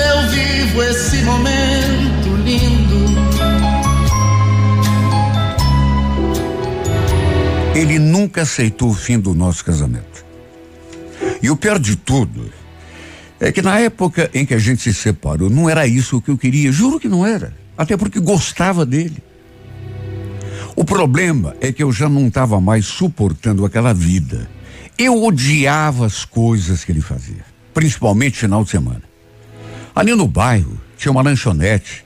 eu vivo esse momento lindo. Ele nunca aceitou o fim do nosso casamento. E o pior de tudo é que na época em que a gente se separou, não era isso que eu queria, juro que não era. Até porque gostava dele. O problema é que eu já não estava mais suportando aquela vida. Eu odiava as coisas que ele fazia, principalmente final de semana. Ali no bairro tinha uma lanchonete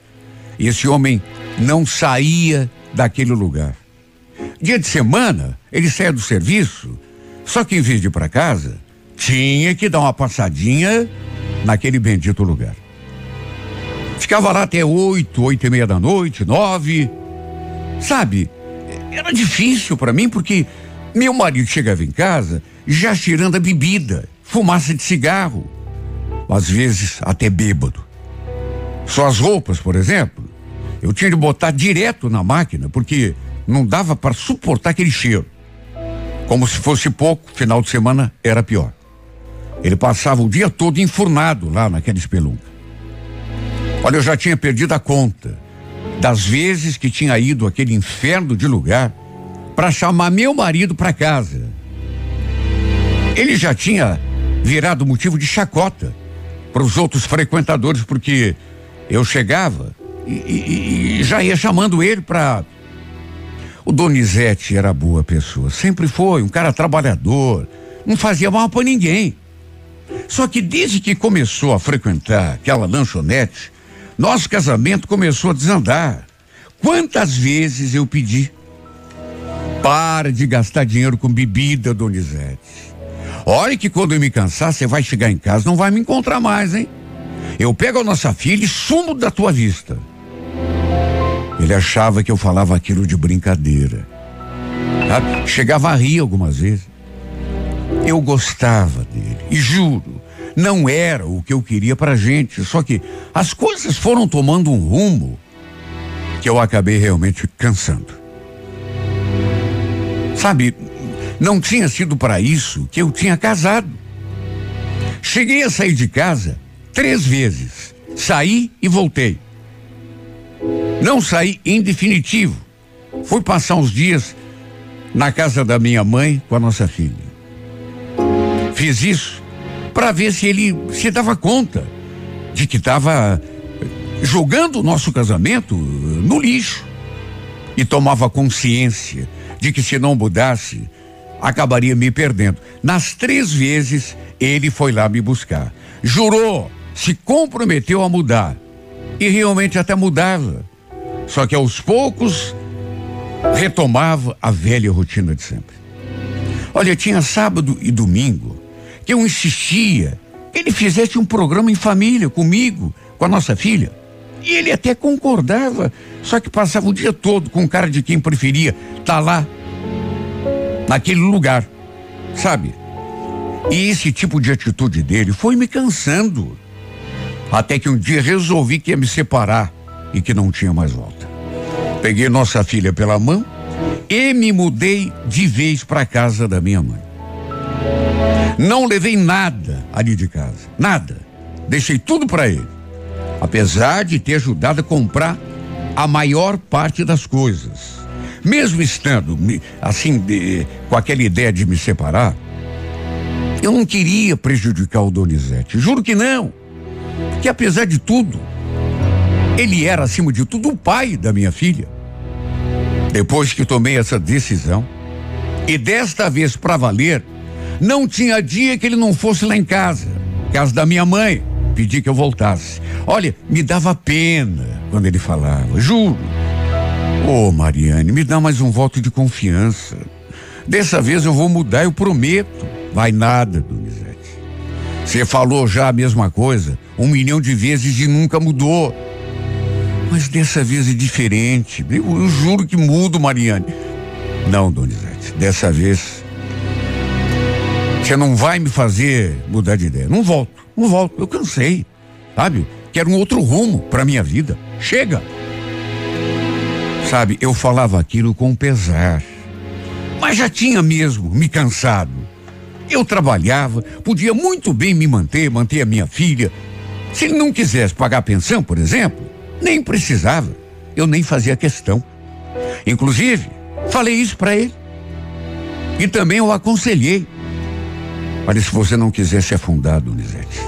e esse homem não saía daquele lugar. Dia de semana, ele saía do serviço, só que em vez de ir para casa, tinha que dar uma passadinha naquele bendito lugar. Ficava lá até oito, oito e meia da noite, nove. Sabe, era difícil para mim porque meu marido chegava em casa já cheirando a bebida, fumaça de cigarro, às vezes até bêbado. Só as roupas, por exemplo, eu tinha de botar direto na máquina porque não dava para suportar aquele cheiro. Como se fosse pouco, final de semana era pior. Ele passava o dia todo enfurnado lá naquela espelunca. Olha, eu já tinha perdido a conta das vezes que tinha ido aquele inferno de lugar para chamar meu marido para casa. Ele já tinha virado motivo de chacota para os outros frequentadores, porque eu chegava e, e, e já ia chamando ele para. O Donizete era boa pessoa, sempre foi, um cara trabalhador, não fazia mal para ninguém. Só que desde que começou a frequentar aquela lanchonete, nosso casamento começou a desandar. Quantas vezes eu pedi? Para de gastar dinheiro com bebida, Donizete. Olha que quando eu me cansar, você vai chegar em casa, não vai me encontrar mais, hein? Eu pego a nossa filha e sumo da tua vista. Ele achava que eu falava aquilo de brincadeira. Sabe? Chegava a rir algumas vezes. Eu gostava dele, e juro, não era o que eu queria pra gente, só que as coisas foram tomando um rumo que eu acabei realmente cansando. Sabe, não tinha sido para isso que eu tinha casado. Cheguei a sair de casa três vezes. Saí e voltei. Não saí em definitivo. Fui passar uns dias na casa da minha mãe com a nossa filha. Fiz isso para ver se ele se dava conta de que estava jogando o nosso casamento no lixo e tomava consciência de que se não mudasse acabaria me perdendo. Nas três vezes ele foi lá me buscar, jurou, se comprometeu a mudar e realmente até mudava. Só que aos poucos retomava a velha rotina de sempre. Olha, tinha sábado e domingo que eu insistia que ele fizesse um programa em família comigo, com a nossa filha. E ele até concordava, só que passava o dia todo com cara de quem preferia estar tá lá, naquele lugar, sabe? E esse tipo de atitude dele foi me cansando. Até que um dia resolvi que ia me separar e que não tinha mais volta. Peguei nossa filha pela mão e me mudei de vez para casa da minha mãe. Não levei nada ali de casa, nada. Deixei tudo para ele. Apesar de ter ajudado a comprar a maior parte das coisas. Mesmo estando assim, de, com aquela ideia de me separar, eu não queria prejudicar o Donizete. Juro que não. Porque apesar de tudo, ele era, acima de tudo, o pai da minha filha. Depois que tomei essa decisão, e desta vez para valer, não tinha dia que ele não fosse lá em casa, casa da minha mãe, pedir que eu voltasse. Olha, me dava pena quando ele falava, juro. Ô, oh, Mariane, me dá mais um voto de confiança. Dessa vez eu vou mudar, eu prometo. Vai nada, Donizete. Você falou já a mesma coisa um milhão de vezes e nunca mudou. Mas dessa vez é diferente. Eu, eu juro que mudo, Mariane. Não, Donizete, dessa vez você não vai me fazer mudar de ideia. Não volto, não volto. Eu cansei, sabe? Quero um outro rumo para minha vida. Chega. Sabe, eu falava aquilo com pesar. Mas já tinha mesmo me cansado. Eu trabalhava, podia muito bem me manter, manter a minha filha. Se ele não quisesse pagar pensão, por exemplo, nem precisava. Eu nem fazia questão. Inclusive, falei isso para ele. E também o aconselhei. Olha, se você não quiser se afundar, Donizete,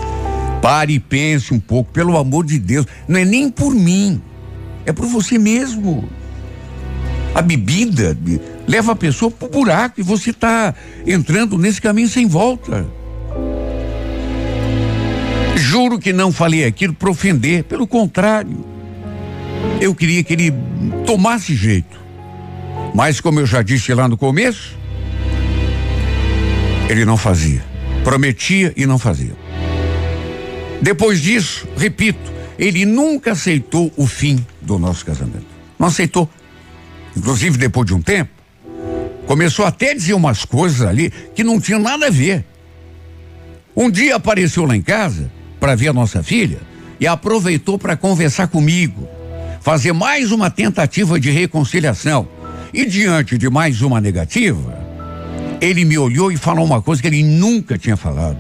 pare e pense um pouco, pelo amor de Deus. Não é nem por mim, é por você mesmo. A bebida leva a pessoa pro buraco e você está entrando nesse caminho sem volta. Juro que não falei aquilo para ofender, pelo contrário. Eu queria que ele tomasse jeito. Mas como eu já disse lá no começo, ele não fazia. Prometia e não fazia. Depois disso, repito, ele nunca aceitou o fim do nosso casamento. Não aceitou. Inclusive, depois de um tempo, começou até a dizer umas coisas ali que não tinham nada a ver. Um dia apareceu lá em casa para ver a nossa filha e aproveitou para conversar comigo, fazer mais uma tentativa de reconciliação. E diante de mais uma negativa, ele me olhou e falou uma coisa que ele nunca tinha falado.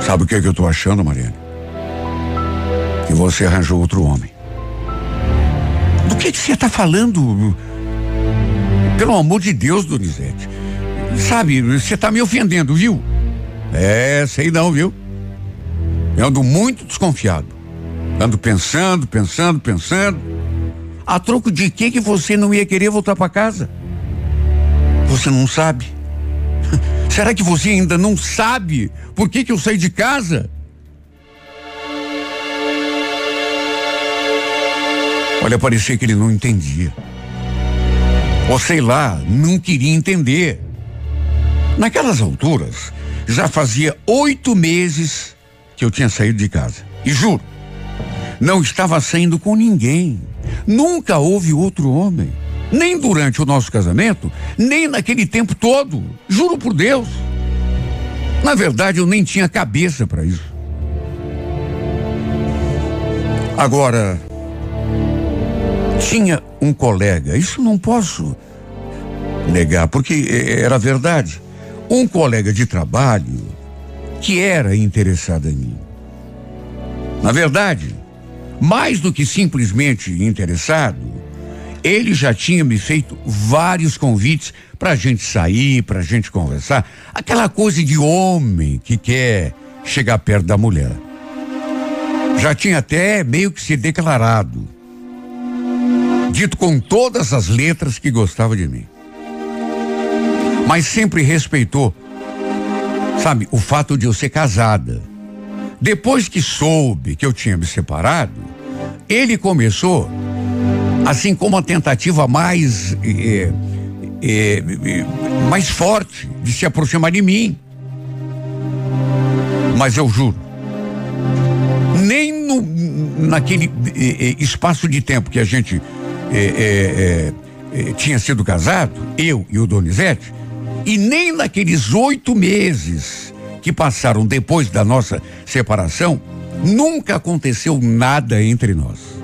Sabe o que, é que eu estou achando, Mariana? Que você arranjou outro homem. Do que, que você está falando? Pelo amor de Deus, Donizete. Sabe, você está me ofendendo, viu? É, sei não, viu? Eu ando muito desconfiado. Ando pensando, pensando, pensando. A troco de que que você não ia querer voltar para casa? Você não sabe? Será que você ainda não sabe por que que eu saí de casa? Olha, parecia que ele não entendia. Ou sei lá, não queria entender. Naquelas alturas, já fazia oito meses que eu tinha saído de casa. E juro, não estava saindo com ninguém. Nunca houve outro homem. Nem durante o nosso casamento, nem naquele tempo todo. Juro por Deus. Na verdade, eu nem tinha cabeça para isso. Agora, tinha um colega, isso não posso negar, porque era verdade. Um colega de trabalho que era interessado em mim. Na verdade, mais do que simplesmente interessado, ele já tinha me feito vários convites para a gente sair, para a gente conversar. Aquela coisa de homem que quer chegar perto da mulher. Já tinha até meio que se declarado. Dito com todas as letras que gostava de mim. Mas sempre respeitou, sabe, o fato de eu ser casada. Depois que soube que eu tinha me separado, ele começou assim como a tentativa mais é, é, mais forte de se aproximar de mim. Mas eu juro, nem no, naquele é, espaço de tempo que a gente tinha sido casado, eu e o Donizete, e nem naqueles oito meses que passaram depois da nossa separação, nunca aconteceu nada entre nós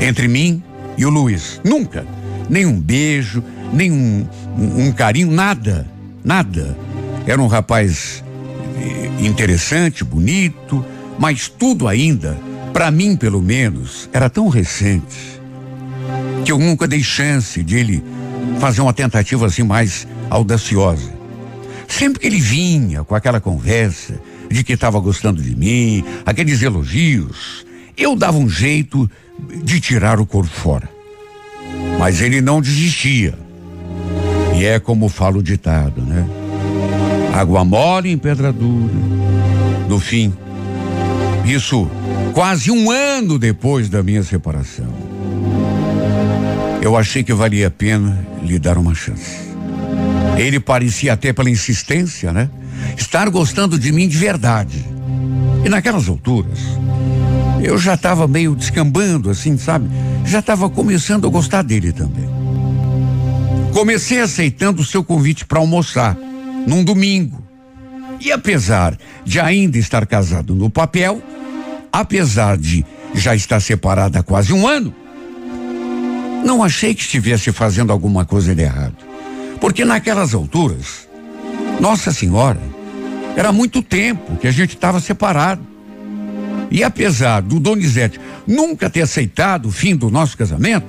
entre mim e o Luiz. Nunca. Nem um beijo, nem um, um, um carinho, nada. Nada. Era um rapaz eh, interessante, bonito, mas tudo ainda, para mim pelo menos, era tão recente que eu nunca dei chance de ele fazer uma tentativa assim mais audaciosa. Sempre que ele vinha com aquela conversa de que estava gostando de mim, aqueles elogios, eu dava um jeito de tirar o corpo fora. Mas ele não desistia. E é como fala o ditado, né? Água mole em pedra dura. No fim, isso quase um ano depois da minha separação. Eu achei que valia a pena lhe dar uma chance. Ele parecia até pela insistência, né? Estar gostando de mim de verdade. E naquelas alturas, eu já estava meio descambando, assim, sabe? Já estava começando a gostar dele também. Comecei aceitando o seu convite para almoçar, num domingo. E apesar de ainda estar casado no papel, apesar de já estar separado há quase um ano, não achei que estivesse fazendo alguma coisa de errado. Porque naquelas alturas, Nossa Senhora, era muito tempo que a gente estava separado. E apesar do Donizete nunca ter aceitado o fim do nosso casamento,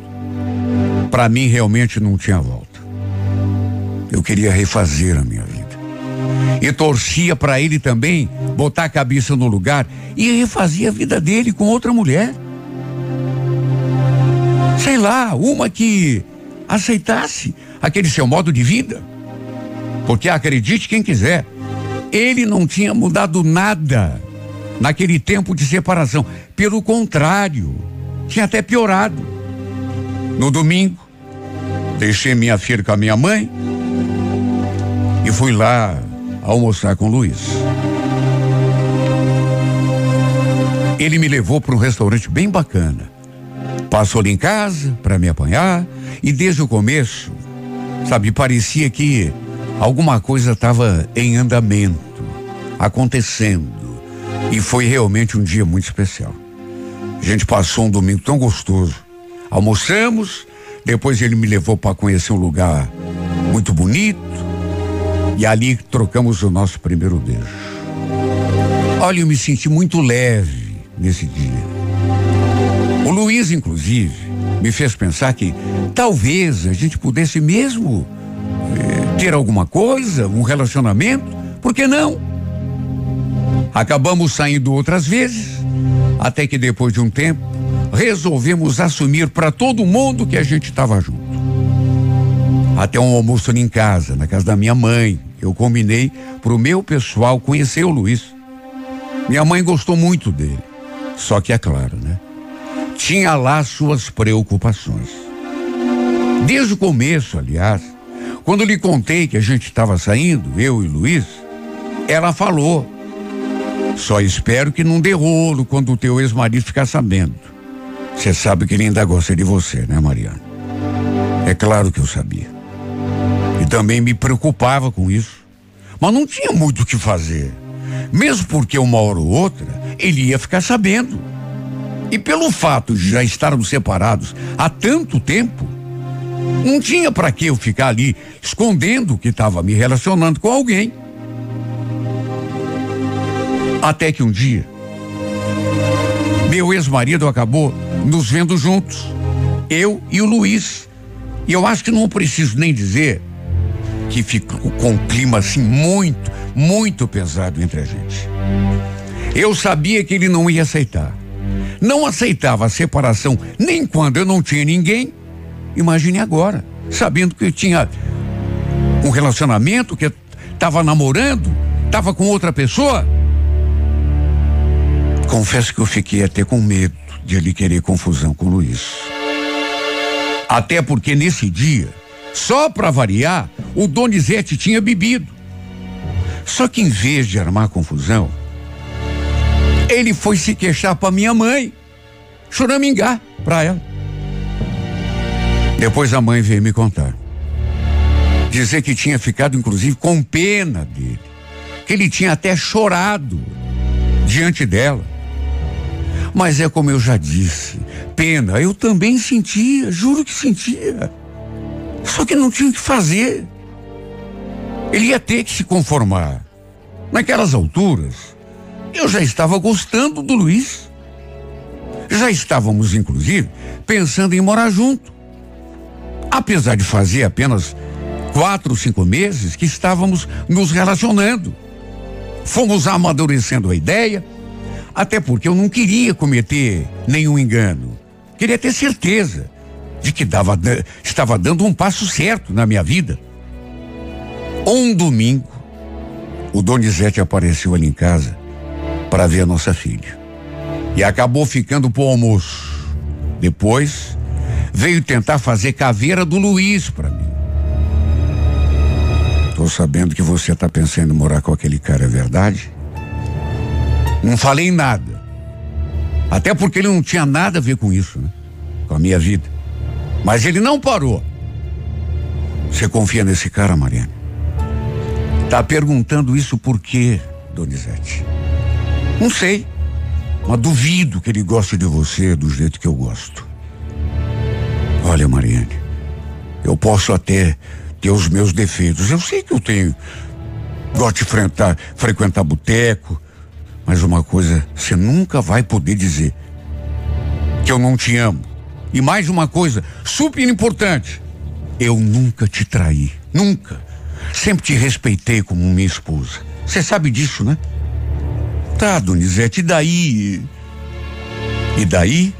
para mim realmente não tinha volta. Eu queria refazer a minha vida. E torcia para ele também botar a cabeça no lugar e refazer a vida dele com outra mulher. Sei lá, uma que aceitasse aquele seu modo de vida. Porque acredite quem quiser, ele não tinha mudado nada naquele tempo de separação. Pelo contrário, tinha até piorado. No domingo, deixei minha filha com a minha mãe e fui lá almoçar com o Luiz. Ele me levou para um restaurante bem bacana. Passou ali em casa para me apanhar e desde o começo, sabe, parecia que alguma coisa estava em andamento, acontecendo. E foi realmente um dia muito especial. A gente passou um domingo tão gostoso. Almoçamos, depois ele me levou para conhecer um lugar muito bonito e ali trocamos o nosso primeiro beijo. Olha, eu me senti muito leve nesse dia. O Luiz, inclusive, me fez pensar que talvez a gente pudesse mesmo eh, ter alguma coisa, um relacionamento, por que não? Acabamos saindo outras vezes, até que depois de um tempo, resolvemos assumir para todo mundo que a gente estava junto. Até um almoço em casa, na casa da minha mãe, eu combinei para o meu pessoal conhecer o Luiz. Minha mãe gostou muito dele. Só que é claro, né? Tinha lá suas preocupações. Desde o começo, aliás, quando lhe contei que a gente estava saindo, eu e Luiz, ela falou: Só espero que não dê rolo quando o teu ex-marido ficar sabendo. Você sabe que ele ainda gosta de você, né, Mariana? É claro que eu sabia. E também me preocupava com isso. Mas não tinha muito o que fazer. Mesmo porque uma hora ou outra ele ia ficar sabendo. E pelo fato de já estarmos separados há tanto tempo, não tinha para que eu ficar ali escondendo que estava me relacionando com alguém. Até que um dia, meu ex-marido acabou nos vendo juntos, eu e o Luiz. E eu acho que não preciso nem dizer que ficou com um clima assim muito, muito pesado entre a gente. Eu sabia que ele não ia aceitar. Não aceitava a separação nem quando eu não tinha ninguém. Imagine agora, sabendo que eu tinha um relacionamento, que estava namorando, estava com outra pessoa. Confesso que eu fiquei até com medo de ele querer confusão com o Luiz. Até porque nesse dia, só para variar, o Donizete tinha bebido. Só que em vez de armar confusão, ele foi se queixar para minha mãe, choramingar para ela. Depois a mãe veio me contar. Dizer que tinha ficado, inclusive, com pena dele. Que ele tinha até chorado diante dela. Mas é como eu já disse, pena, eu também sentia, juro que sentia. Só que não tinha o que fazer. Ele ia ter que se conformar. Naquelas alturas, eu já estava gostando do Luiz. Já estávamos, inclusive, pensando em morar junto. Apesar de fazer apenas quatro, cinco meses que estávamos nos relacionando. Fomos amadurecendo a ideia, até porque eu não queria cometer nenhum engano. Queria ter certeza de que dava, estava dando um passo certo na minha vida. Um domingo, o Donizete apareceu ali em casa para ver a nossa filha. E acabou ficando pro almoço. Depois, veio tentar fazer caveira do Luiz para mim. Tô sabendo que você tá pensando em morar com aquele cara, é verdade? Não falei nada. Até porque ele não tinha nada a ver com isso, né? Com a minha vida. Mas ele não parou. Você confia nesse cara, Mariane? Tá perguntando isso por quê, Donizete? Não sei. Mas duvido que ele goste de você do jeito que eu gosto. Olha, Mariane, eu posso até ter os meus defeitos. Eu sei que eu tenho. Gosto de frequentar, frequentar boteco. Mas uma coisa, você nunca vai poder dizer que eu não te amo. E mais uma coisa, super importante. Eu nunca te traí. Nunca. Sempre te respeitei como minha esposa. Você sabe disso, né? Tá, Donizete, e daí? E daí?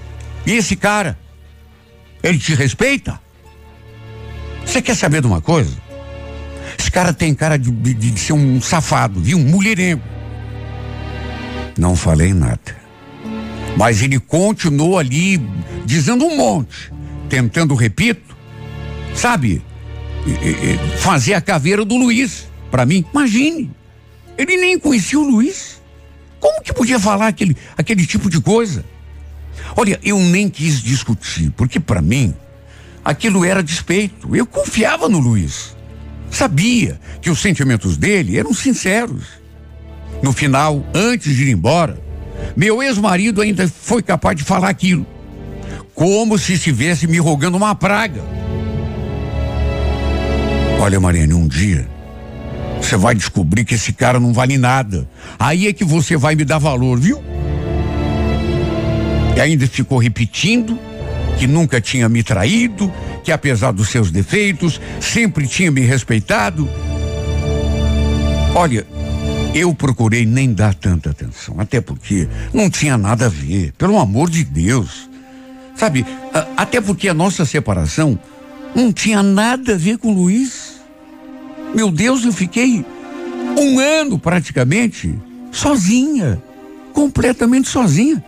E esse cara? Ele te respeita? Você quer saber de uma coisa? Esse cara tem cara de, de, de ser um safado, viu? Um mulherengo. Não falei nada. Mas ele continuou ali dizendo um monte, tentando, repito, sabe, fazer a caveira do Luiz para mim. Imagine, ele nem conhecia o Luiz. Como que podia falar aquele, aquele tipo de coisa? Olha, eu nem quis discutir, porque para mim aquilo era despeito. Eu confiava no Luiz. Sabia que os sentimentos dele eram sinceros. No final, antes de ir embora, meu ex-marido ainda foi capaz de falar aquilo. Como se estivesse me rogando uma praga. Olha, Mariane, um dia você vai descobrir que esse cara não vale nada. Aí é que você vai me dar valor, viu? E ainda ficou repetindo que nunca tinha me traído, que apesar dos seus defeitos, sempre tinha me respeitado. Olha, eu procurei nem dar tanta atenção, até porque não tinha nada a ver, pelo amor de Deus. Sabe, até porque a nossa separação não tinha nada a ver com o Luiz. Meu Deus, eu fiquei um ano praticamente sozinha, completamente sozinha.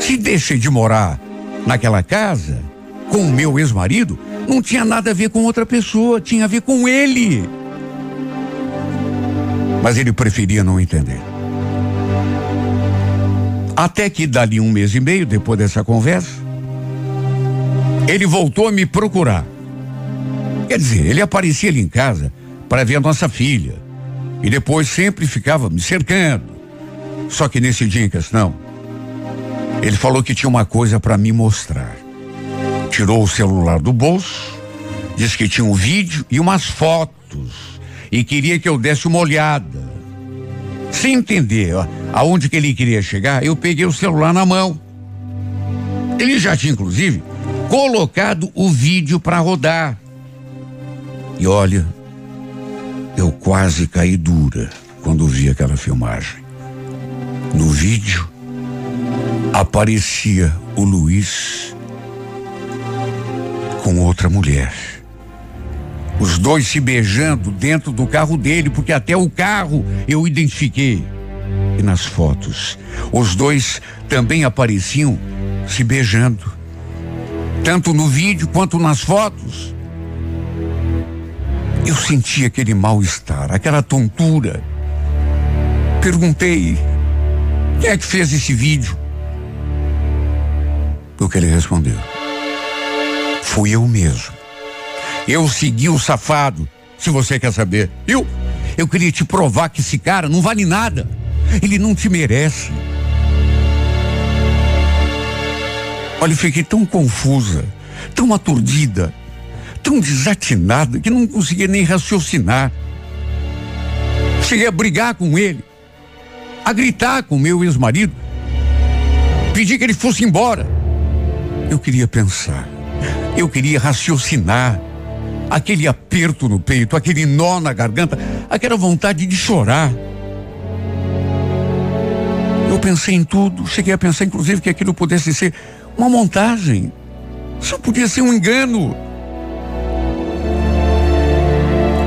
Se deixei de morar naquela casa com o meu ex-marido, não tinha nada a ver com outra pessoa, tinha a ver com ele. Mas ele preferia não entender. Até que dali um mês e meio, depois dessa conversa, ele voltou a me procurar. Quer dizer, ele aparecia ali em casa para ver a nossa filha. E depois sempre ficava me cercando. Só que nesse dia em questão, ele falou que tinha uma coisa para me mostrar. Tirou o celular do bolso, disse que tinha um vídeo e umas fotos e queria que eu desse uma olhada. Sem entender ó, aonde que ele queria chegar, eu peguei o celular na mão. Ele já tinha inclusive colocado o vídeo para rodar. E olha, eu quase caí dura quando vi aquela filmagem. No vídeo aparecia o Luiz com outra mulher. Os dois se beijando dentro do carro dele, porque até o carro eu identifiquei. E nas fotos, os dois também apareciam se beijando. Tanto no vídeo quanto nas fotos. Eu senti aquele mal-estar, aquela tontura. Perguntei: quem é que fez esse vídeo? O que ele respondeu: Fui eu mesmo. Eu segui o safado, se você quer saber. Eu, eu queria te provar que esse cara não vale nada. Ele não te merece. Olha, eu fiquei tão confusa, tão aturdida tão desatinada que não conseguia nem raciocinar. Cheguei a brigar com ele, a gritar com meu ex-marido, pedi que ele fosse embora. Eu queria pensar, eu queria raciocinar. Aquele aperto no peito, aquele nó na garganta, aquela vontade de chorar. Eu pensei em tudo, cheguei a pensar inclusive que aquilo pudesse ser uma montagem. Isso podia ser um engano.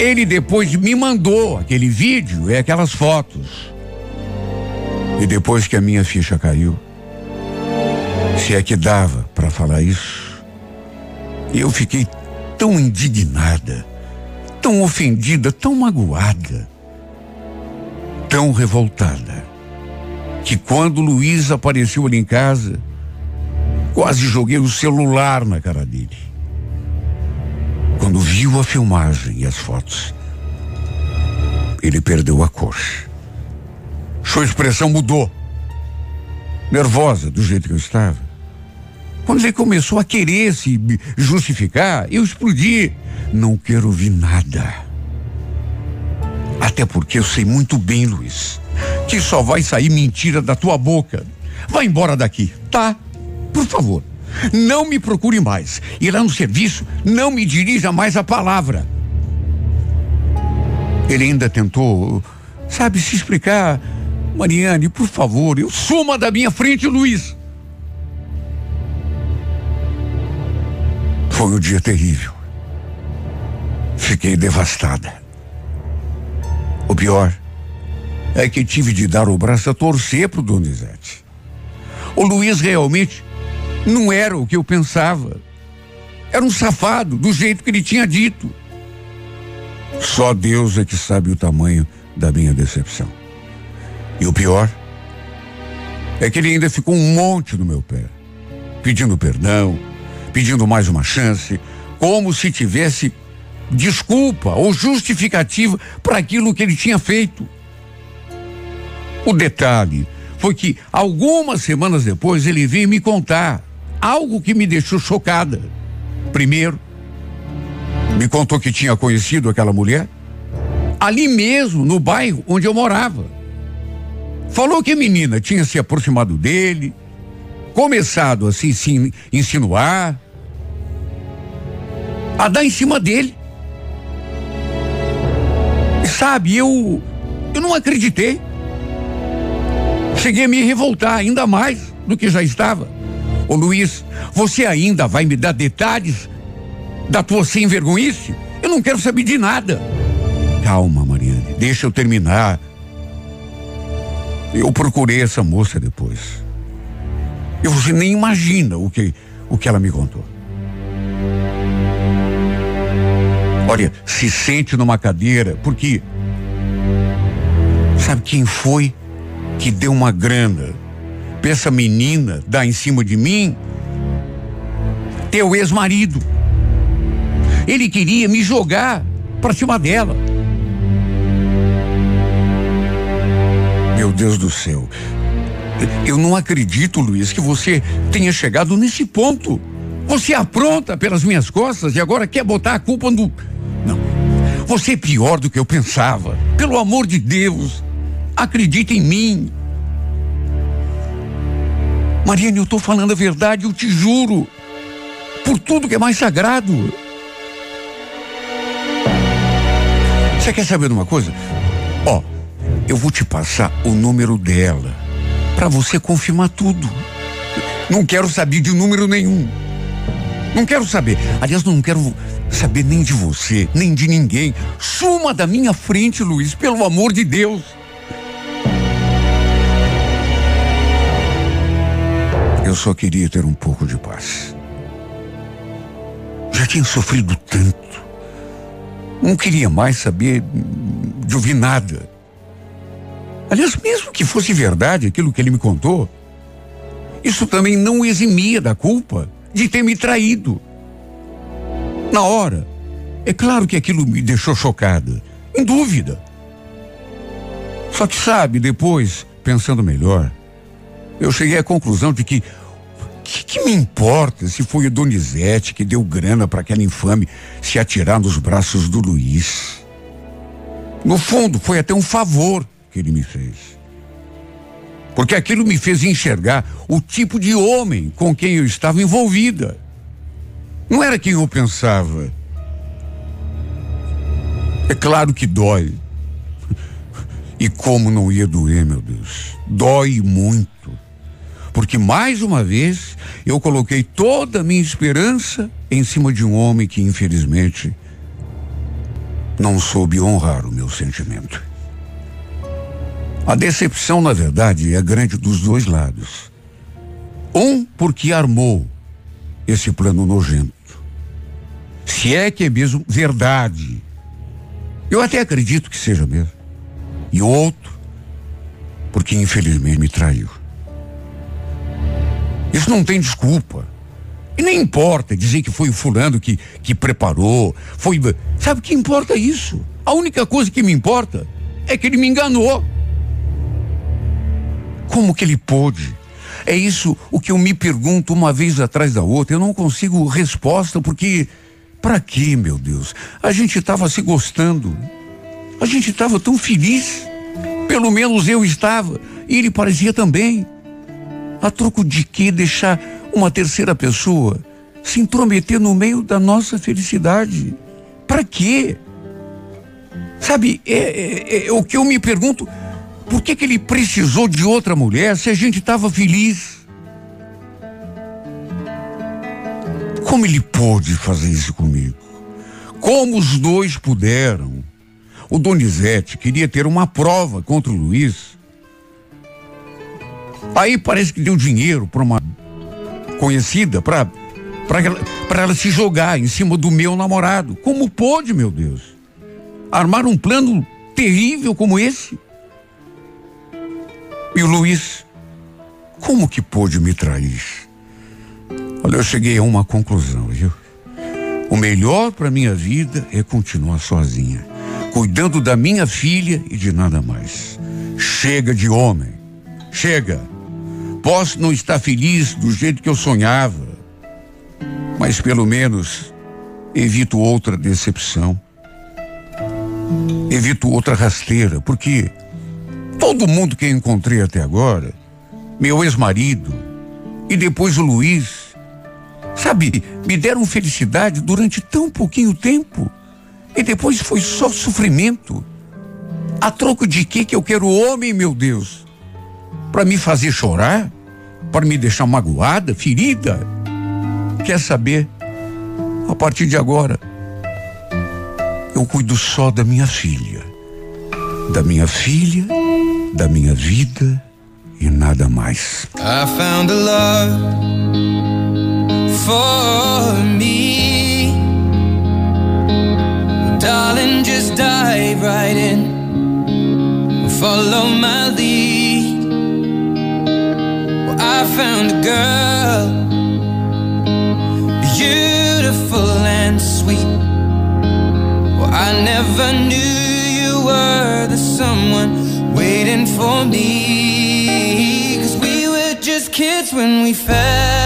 Ele depois me mandou aquele vídeo e aquelas fotos. E depois que a minha ficha caiu, se é que dava para falar isso, eu fiquei tão indignada, tão ofendida, tão magoada, tão revoltada. que quando Luiz apareceu ali em casa, quase joguei o celular na cara dele. Quando viu a filmagem e as fotos, ele perdeu a cor. Sua expressão mudou. Nervosa, do jeito que eu estava. Quando ele começou a querer se justificar, eu explodi. Não quero ouvir nada. Até porque eu sei muito bem, Luiz, que só vai sair mentira da tua boca. Vai embora daqui, tá? Por favor, não me procure mais. E lá no serviço, não me dirija mais a palavra. Ele ainda tentou, sabe, se explicar. Mariane, por favor, eu suma da minha frente, Luiz. Foi um dia terrível. Fiquei devastada. O pior é que tive de dar o braço a torcer pro Donizete. O Luiz realmente não era o que eu pensava. Era um safado, do jeito que ele tinha dito. Só Deus é que sabe o tamanho da minha decepção. E o pior é que ele ainda ficou um monte no meu pé, pedindo perdão, pedindo mais uma chance, como se tivesse desculpa ou justificativa para aquilo que ele tinha feito. O detalhe foi que algumas semanas depois ele veio me contar algo que me deixou chocada. Primeiro, me contou que tinha conhecido aquela mulher ali mesmo, no bairro onde eu morava. Falou que a menina tinha se aproximado dele, começado a se insinuar, a dar em cima dele. E sabe, eu eu não acreditei. Cheguei a me revoltar ainda mais do que já estava. Ô Luiz, você ainda vai me dar detalhes da tua sem vergonhice? Eu não quero saber de nada. Calma, Mariane, deixa eu terminar. Eu procurei essa moça depois. E você nem imagina o que, o que ela me contou. Olha, se sente numa cadeira, porque sabe quem foi que deu uma grana essa menina dar em cima de mim? Teu ex-marido. Ele queria me jogar para cima dela. Meu Deus do céu. Eu não acredito, Luiz, que você tenha chegado nesse ponto. Você apronta pelas minhas costas e agora quer botar a culpa no. Não. Você é pior do que eu pensava. Pelo amor de Deus. Acredita em mim. Mariane, eu estou falando a verdade, eu te juro. Por tudo que é mais sagrado. Você quer saber de uma coisa? Ó, eu vou te passar o número dela para você confirmar tudo. Não quero saber de número nenhum. Não quero saber. Aliás, não quero saber nem de você, nem de ninguém. Suma da minha frente, Luiz, pelo amor de Deus. Eu só queria ter um pouco de paz. Já tinha sofrido tanto. Não queria mais saber de ouvir nada. Aliás, mesmo que fosse verdade aquilo que ele me contou, isso também não eximia da culpa de ter me traído. Na hora, é claro que aquilo me deixou chocada, em dúvida. Só que sabe, depois, pensando melhor, eu cheguei à conclusão de que que, que me importa se foi o Donizete que deu grana para aquela infame se atirar nos braços do Luiz? No fundo, foi até um favor que ele me fez. Porque aquilo me fez enxergar o tipo de homem com quem eu estava envolvida. Não era quem eu pensava. É claro que dói. E como não ia doer, meu Deus? Dói muito porque mais uma vez eu coloquei toda a minha esperança em cima de um homem que, infelizmente, não soube honrar o meu sentimento. A decepção, na verdade, é grande dos dois lados. Um, porque armou esse plano nojento. Se é que é mesmo verdade. Eu até acredito que seja mesmo. E outro, porque infelizmente me traiu. Isso não tem desculpa. E nem importa dizer que foi o fulano que, que preparou, foi. Sabe que importa isso? A única coisa que me importa é que ele me enganou. Como que ele pôde? É isso o que eu me pergunto uma vez atrás da outra. Eu não consigo resposta porque para quê, meu Deus? A gente estava se gostando. A gente estava tão feliz. Pelo menos eu estava. E ele parecia também. A troco de que deixar uma terceira pessoa se intrometer no meio da nossa felicidade? Para quê? Sabe, é, é, é, o que eu me pergunto, por que, que ele precisou de outra mulher se a gente estava feliz? Como ele pôde fazer isso comigo? Como os dois puderam? O Donizete queria ter uma prova contra o Luiz. Aí parece que deu dinheiro para uma conhecida para para ela se jogar em cima do meu namorado. Como pôde, meu Deus? Armar um plano terrível como esse? E o Luiz, como que pôde me trair? Olha, eu cheguei a uma conclusão, viu? O melhor para minha vida é continuar sozinha, cuidando da minha filha e de nada mais. Chega de homem. Chega. Posso não estar feliz do jeito que eu sonhava, mas pelo menos evito outra decepção. Evito outra rasteira, porque todo mundo que eu encontrei até agora, meu ex-marido e depois o Luiz, sabe, me deram felicidade durante tão pouquinho tempo e depois foi só sofrimento. A troco de que que eu quero homem, meu Deus? Para me fazer chorar? Para me deixar magoada, ferida? Quer saber? A partir de agora, eu cuido só da minha filha. Da minha filha, da minha vida e nada mais. I found a love for me. Darling, just dive right in. Follow my lead. I found a girl, beautiful and sweet. Well, I never knew you were the someone waiting for me. Cause we were just kids when we fell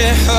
shit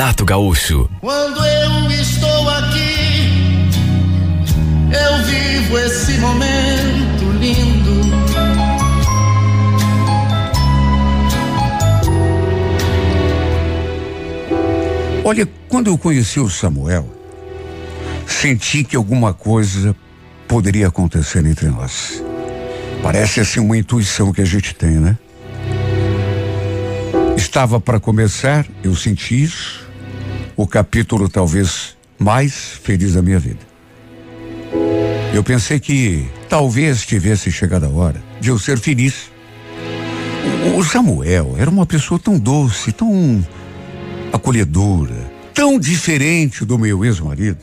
Renato Gaúcho. Quando eu estou aqui, eu vivo esse momento lindo. Olha, quando eu conheci o Samuel, senti que alguma coisa poderia acontecer entre nós. Parece assim uma intuição que a gente tem, né? Estava para começar, eu senti isso, o capítulo talvez mais feliz da minha vida. Eu pensei que talvez tivesse chegado a hora de eu ser feliz. O Samuel era uma pessoa tão doce, tão acolhedora, tão diferente do meu ex-marido.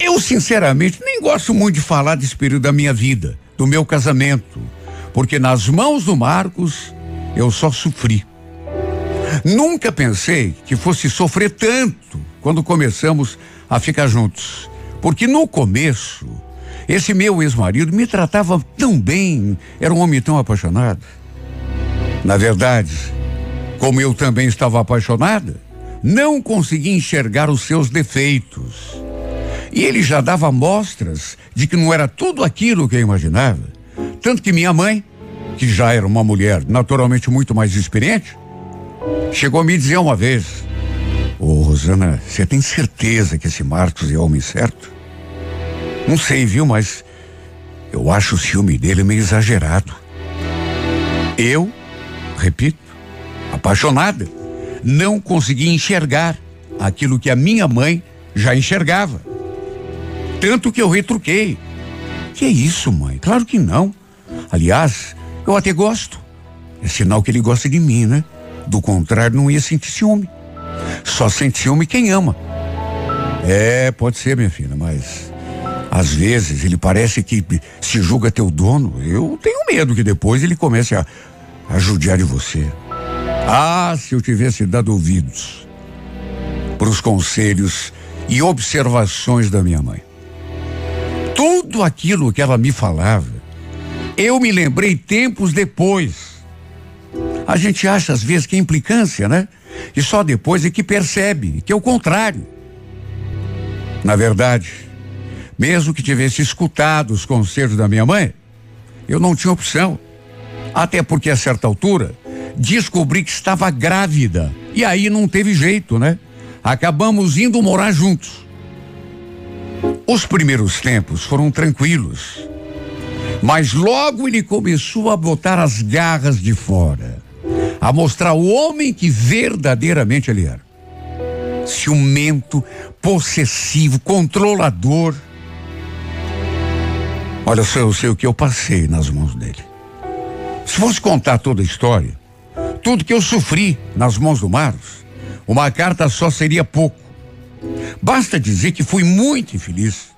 Eu, sinceramente, nem gosto muito de falar desse período da minha vida, do meu casamento, porque nas mãos do Marcos eu só sofri. Nunca pensei que fosse sofrer tanto quando começamos a ficar juntos, porque no começo, esse meu ex-marido me tratava tão bem, era um homem tão apaixonado. Na verdade, como eu também estava apaixonada, não consegui enxergar os seus defeitos. E ele já dava mostras de que não era tudo aquilo que eu imaginava. Tanto que minha mãe, que já era uma mulher naturalmente muito mais experiente, chegou a me dizer uma vez: Ô oh, Rosana, você tem certeza que esse Marcos é homem certo? Não sei, viu, mas eu acho o ciúme dele meio exagerado. Eu, repito, apaixonada, não consegui enxergar aquilo que a minha mãe já enxergava. Tanto que eu retruquei. Que é isso, mãe? Claro que não. Aliás, eu até gosto. É sinal que ele gosta de mim, né? Do contrário, não ia sentir ciúme. Só sente ciúme quem ama. É, pode ser, minha filha, mas às vezes ele parece que se julga teu dono. Eu tenho medo que depois ele comece a, a judiar de você. Ah, se eu tivesse dado ouvidos para os conselhos e observações da minha mãe. Tudo aquilo que ela me falava, eu me lembrei tempos depois. A gente acha às vezes que é implicância, né? E só depois é que percebe que é o contrário. Na verdade, mesmo que tivesse escutado os conselhos da minha mãe, eu não tinha opção. Até porque a certa altura descobri que estava grávida. E aí não teve jeito, né? Acabamos indo morar juntos. Os primeiros tempos foram tranquilos. Mas logo ele começou a botar as garras de fora, a mostrar o homem que verdadeiramente ele era. Ciumento, possessivo, controlador. Olha só, eu sei o que eu passei nas mãos dele. Se fosse contar toda a história, tudo que eu sofri nas mãos do Marcos, uma carta só seria pouco. Basta dizer que fui muito infeliz.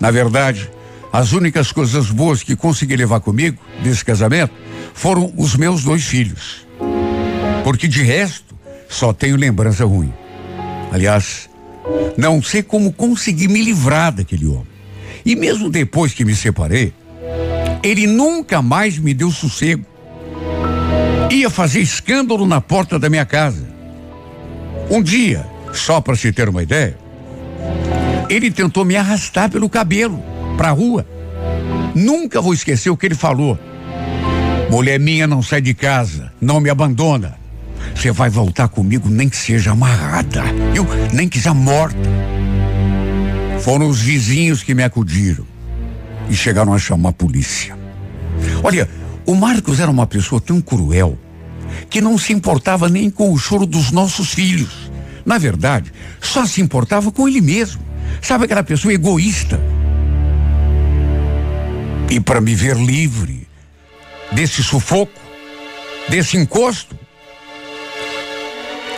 Na verdade, as únicas coisas boas que consegui levar comigo desse casamento foram os meus dois filhos. Porque de resto, só tenho lembrança ruim. Aliás, não sei como consegui me livrar daquele homem. E mesmo depois que me separei, ele nunca mais me deu sossego ia fazer escândalo na porta da minha casa. Um dia, só para se ter uma ideia, ele tentou me arrastar pelo cabelo para a rua. Nunca vou esquecer o que ele falou. Mulher minha não sai de casa, não me abandona. Você vai voltar comigo nem que seja amarrada, eu nem que seja morta. Foram os vizinhos que me acudiram e chegaram a chamar a polícia. Olha, o Marcos era uma pessoa tão cruel que não se importava nem com o choro dos nossos filhos. Na verdade, só se importava com ele mesmo. Sabe aquela pessoa egoísta? E para me ver livre desse sufoco, desse encosto,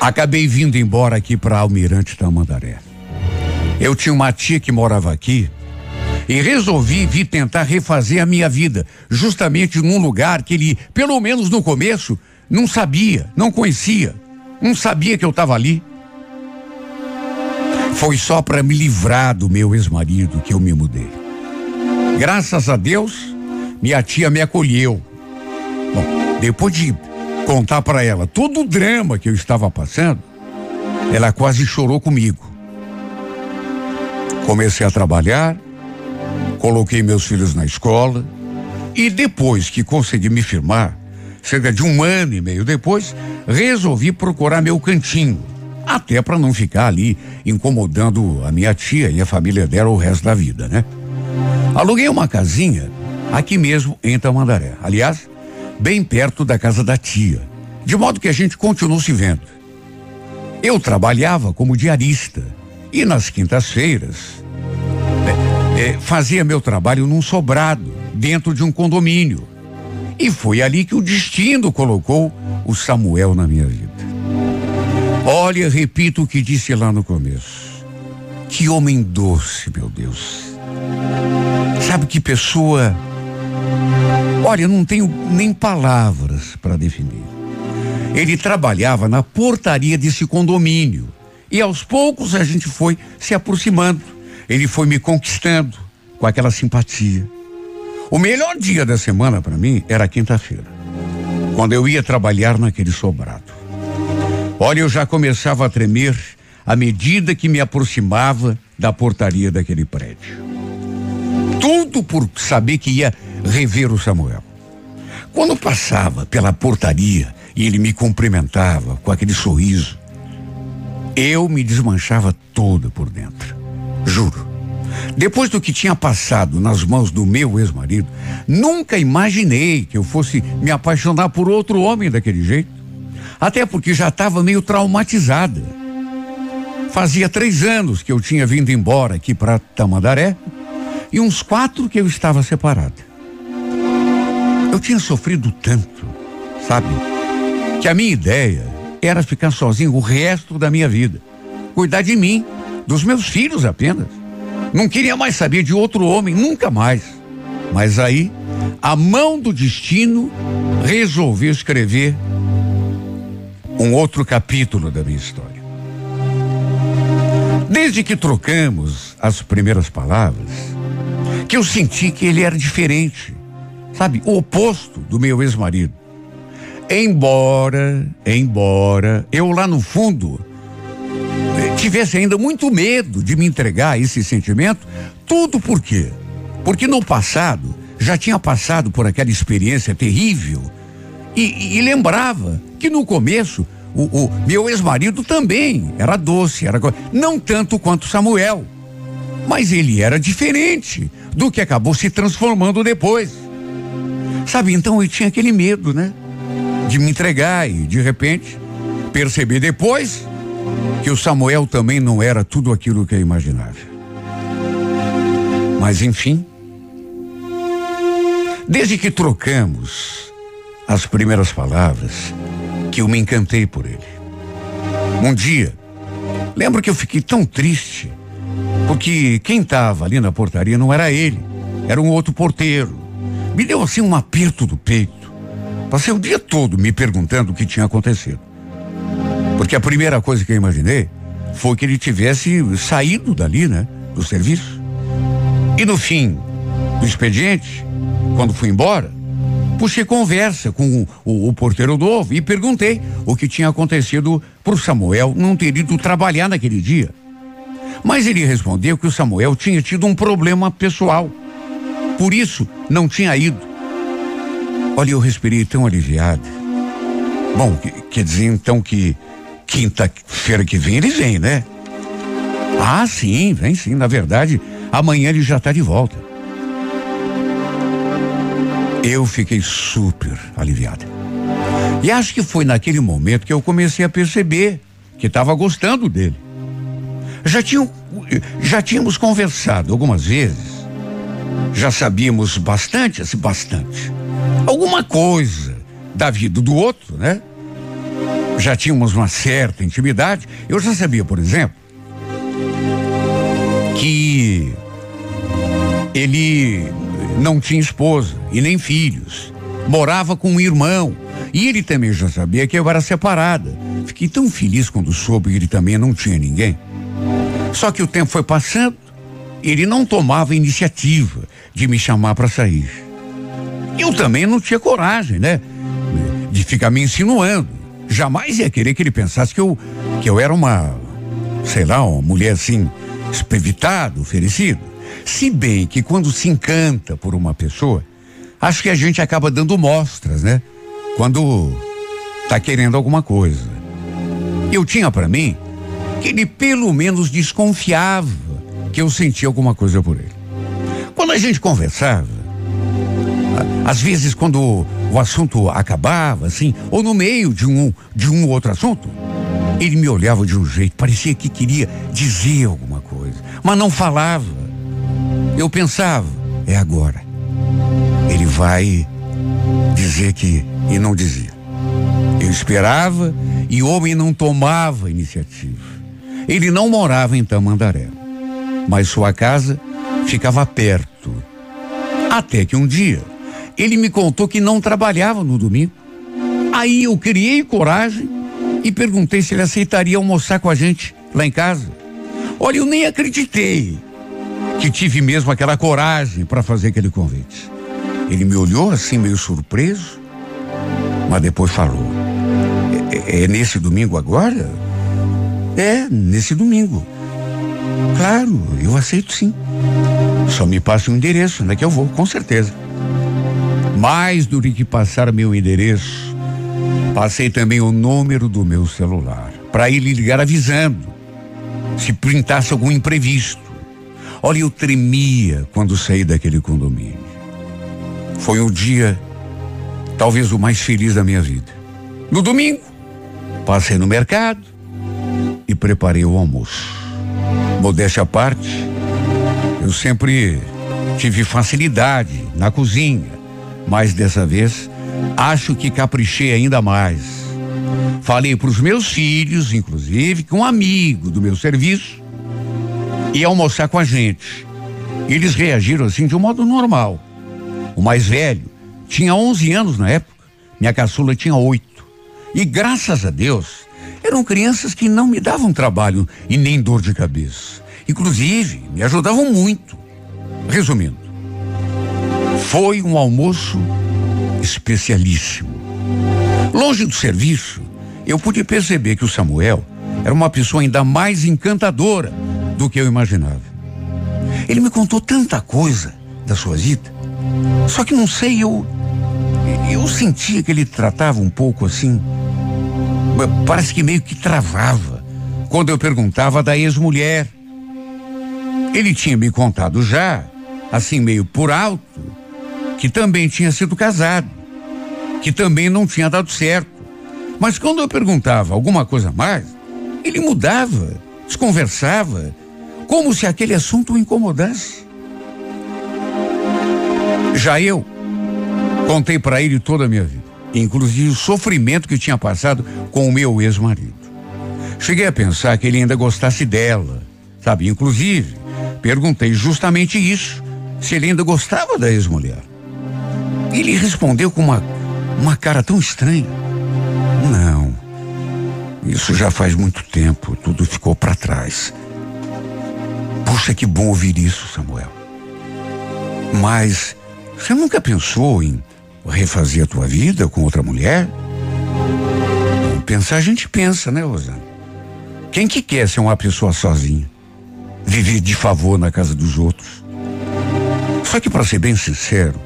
acabei vindo embora aqui para Almirante Tamandaré. Eu tinha uma tia que morava aqui e resolvi vir tentar refazer a minha vida, justamente num lugar que ele, pelo menos no começo, não sabia, não conhecia, não sabia que eu estava ali. Foi só para me livrar do meu ex-marido que eu me mudei. Graças a Deus, minha tia me acolheu. Bom, depois de contar para ela todo o drama que eu estava passando, ela quase chorou comigo. Comecei a trabalhar, coloquei meus filhos na escola e depois que consegui me firmar, cerca de um ano e meio depois, resolvi procurar meu cantinho, até para não ficar ali incomodando a minha tia e a família dela o resto da vida, né? Aluguei uma casinha aqui mesmo em Tamandaré. Aliás, bem perto da casa da tia. De modo que a gente continuou se vendo. Eu trabalhava como diarista e nas quintas-feiras é, é, fazia meu trabalho num sobrado, dentro de um condomínio. E foi ali que o destino colocou o Samuel na minha vida. Olha, repito o que disse lá no começo. Que homem doce, meu Deus. Sabe que pessoa. Olha, não tenho nem palavras para definir. Ele trabalhava na portaria desse condomínio. E aos poucos a gente foi se aproximando. Ele foi me conquistando com aquela simpatia. O melhor dia da semana para mim era quinta-feira, quando eu ia trabalhar naquele sobrado. Olha, eu já começava a tremer à medida que me aproximava da portaria daquele prédio. Tudo por saber que ia rever o Samuel. Quando passava pela portaria e ele me cumprimentava com aquele sorriso, eu me desmanchava toda por dentro. Juro. Depois do que tinha passado nas mãos do meu ex-marido, nunca imaginei que eu fosse me apaixonar por outro homem daquele jeito. Até porque já estava meio traumatizada. Fazia três anos que eu tinha vindo embora aqui para Tamandaré e uns quatro que eu estava separada. Eu tinha sofrido tanto, sabe? Que a minha ideia era ficar sozinho o resto da minha vida. Cuidar de mim, dos meus filhos apenas. Não queria mais saber de outro homem, nunca mais. Mas aí, a mão do destino resolveu escrever um outro capítulo da minha história. Desde que trocamos as primeiras palavras, que eu senti que ele era diferente, sabe, o oposto do meu ex-marido. Embora, embora eu lá no fundo tivesse ainda muito medo de me entregar a esse sentimento, tudo por quê? Porque no passado já tinha passado por aquela experiência terrível e, e lembrava que no começo o, o meu ex-marido também era doce, era não tanto quanto Samuel, mas ele era diferente do que acabou se transformando depois. Sabe, então eu tinha aquele medo, né? De me entregar e de repente perceber depois que o Samuel também não era tudo aquilo que eu imaginava. Mas enfim, desde que trocamos as primeiras palavras, que eu me encantei por ele. Um dia, lembro que eu fiquei tão triste, porque quem estava ali na portaria não era ele, era um outro porteiro. Me deu assim um aperto do peito. Passei o dia todo me perguntando o que tinha acontecido. Porque a primeira coisa que eu imaginei foi que ele tivesse saído dali, né? Do serviço. E no fim do expediente, quando fui embora, puxei conversa com o, o, porteiro novo e perguntei o que tinha acontecido pro Samuel não ter ido trabalhar naquele dia. Mas ele respondeu que o Samuel tinha tido um problema pessoal. Por isso, não tinha ido. Olha, eu respirei tão aliviado. Bom, quer dizer então que quinta-feira que vem ele vem, né? Ah, sim, vem sim. Na verdade, amanhã ele já está de volta. Eu fiquei super aliviada. E acho que foi naquele momento que eu comecei a perceber que estava gostando dele. Já, já tínhamos conversado algumas vezes. Já sabíamos bastante, assim, bastante. Alguma coisa da vida do outro, né? já tínhamos uma certa intimidade, eu já sabia, por exemplo, que ele não tinha esposa e nem filhos, morava com um irmão. E ele também já sabia que eu era separada. Fiquei tão feliz quando soube que ele também não tinha ninguém. Só que o tempo foi passando, ele não tomava iniciativa de me chamar para sair. Eu também não tinha coragem, né? De ficar me insinuando. Jamais ia querer que ele pensasse que eu, que eu era uma, sei lá, uma mulher assim, espevitada, oferecida. Se bem que quando se encanta por uma pessoa, acho que a gente acaba dando mostras, né? Quando tá querendo alguma coisa. Eu tinha para mim que ele pelo menos desconfiava que eu sentia alguma coisa por ele. Quando a gente conversava, às vezes quando o assunto acabava, assim, ou no meio de um de um outro assunto, ele me olhava de um jeito, parecia que queria dizer alguma coisa, mas não falava. Eu pensava, é agora. Ele vai dizer que e não dizia. Eu esperava e o homem não tomava iniciativa. Ele não morava em Tamandaré, mas sua casa ficava perto. Até que um dia ele me contou que não trabalhava no domingo. Aí eu criei coragem e perguntei se ele aceitaria almoçar com a gente lá em casa. Olha, eu nem acreditei que tive mesmo aquela coragem para fazer aquele convite. Ele me olhou assim meio surpreso, mas depois falou: é, é, é nesse domingo agora? É, nesse domingo. Claro, eu aceito sim. Só me passe o um endereço, onde é que eu vou, com certeza. Mais do que passar meu endereço, passei também o número do meu celular, para ele ligar avisando se printasse algum imprevisto. Olha, eu tremia quando saí daquele condomínio. Foi um dia, talvez o mais feliz da minha vida. No domingo, passei no mercado e preparei o almoço. Modéstia à parte, eu sempre tive facilidade na cozinha, mas dessa vez acho que caprichei ainda mais. Falei para os meus filhos, inclusive, que um amigo do meu serviço ia almoçar com a gente. Eles reagiram assim de um modo normal. O mais velho tinha 11 anos na época, minha caçula tinha oito. E graças a Deus, eram crianças que não me davam trabalho e nem dor de cabeça. Inclusive, me ajudavam muito. Resumindo, foi um almoço especialíssimo. Longe do serviço, eu pude perceber que o Samuel era uma pessoa ainda mais encantadora do que eu imaginava. Ele me contou tanta coisa da sua vida, só que não sei, eu. Eu sentia que ele tratava um pouco assim. Parece que meio que travava quando eu perguntava da ex-mulher. Ele tinha me contado já, assim meio por alto, que também tinha sido casado, que também não tinha dado certo. Mas quando eu perguntava alguma coisa mais, ele mudava, desconversava, como se aquele assunto o incomodasse. Já eu contei para ele toda a minha vida, inclusive o sofrimento que tinha passado com o meu ex-marido. Cheguei a pensar que ele ainda gostasse dela, sabe? Inclusive, perguntei justamente isso, se ele ainda gostava da ex-mulher. Ele respondeu com uma, uma cara tão estranha. Não. Isso já faz muito tempo, tudo ficou para trás. Puxa, que bom ouvir isso, Samuel. Mas você nunca pensou em refazer a tua vida com outra mulher? Pensar a gente pensa, né, Rosana? Quem que quer ser uma pessoa sozinha? Viver de favor na casa dos outros? Só que para ser bem sincero,